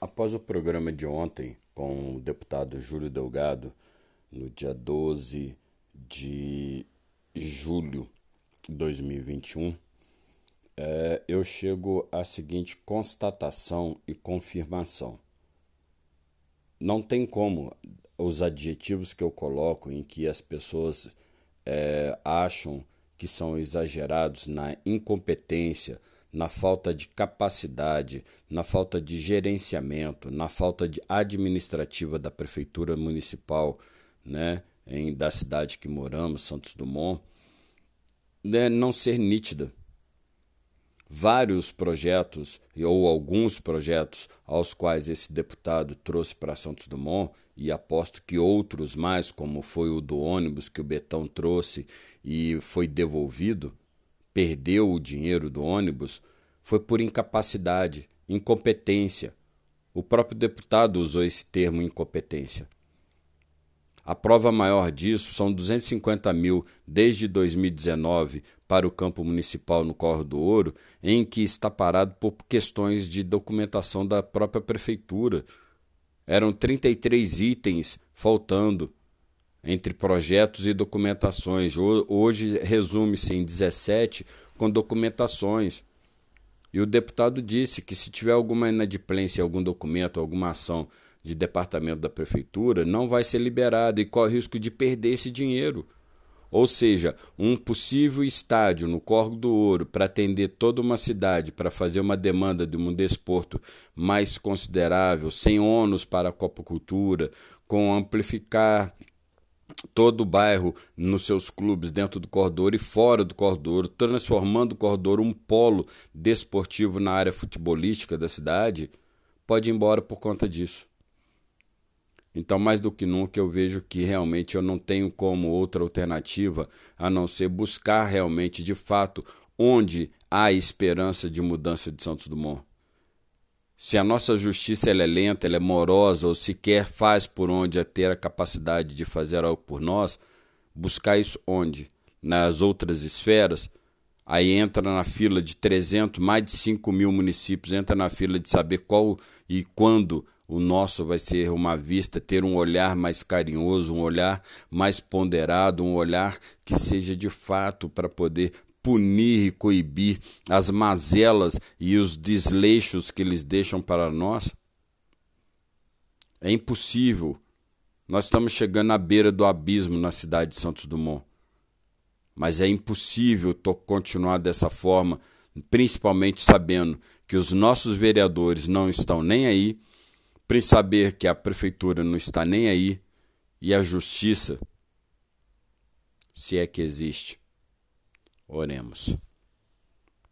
Após o programa de ontem com o deputado Júlio Delgado, no dia 12 de julho de 2021, é, eu chego à seguinte constatação e confirmação. Não tem como os adjetivos que eu coloco em que as pessoas é, acham que são exagerados na incompetência, na falta de capacidade, na falta de gerenciamento, na falta de administrativa da prefeitura municipal, né, em, da cidade que moramos, Santos Dumont, né, não ser nítida. Vários projetos, ou alguns projetos, aos quais esse deputado trouxe para Santos Dumont, e aposto que outros mais, como foi o do ônibus que o Betão trouxe e foi devolvido, perdeu o dinheiro do ônibus foi por incapacidade, incompetência. O próprio deputado usou esse termo incompetência. A prova maior disso são 250 mil desde 2019 para o campo municipal no Corro do Ouro, em que está parado por questões de documentação da própria prefeitura. Eram 33 itens faltando entre projetos e documentações. Hoje resume-se em 17 com documentações. E o deputado disse que se tiver alguma inadimplência, algum documento, alguma ação de departamento da prefeitura, não vai ser liberado e corre risco de perder esse dinheiro. Ou seja, um possível estádio no Corgo do Ouro para atender toda uma cidade, para fazer uma demanda de um desporto mais considerável, sem ônus para a copocultura, com amplificar todo o bairro nos seus clubes dentro do corredor e fora do corredor, transformando o corredor um polo desportivo na área futebolística da cidade, pode ir embora por conta disso. Então, mais do que nunca, eu vejo que realmente eu não tenho como outra alternativa a não ser buscar realmente, de fato, onde há esperança de mudança de Santos Dumont. Se a nossa justiça é lenta, é morosa, ou sequer faz por onde a ter a capacidade de fazer algo por nós, buscar isso onde? Nas outras esferas? Aí entra na fila de 300, mais de 5 mil municípios, entra na fila de saber qual e quando o nosso vai ser uma vista, ter um olhar mais carinhoso, um olhar mais ponderado, um olhar que seja de fato para poder punir e coibir as mazelas e os desleixos que eles deixam para nós? É impossível. Nós estamos chegando à beira do abismo na cidade de Santos Dumont. Mas é impossível continuar dessa forma, principalmente sabendo que os nossos vereadores não estão nem aí, para saber que a prefeitura não está nem aí e a justiça, se é que existe, Oremos.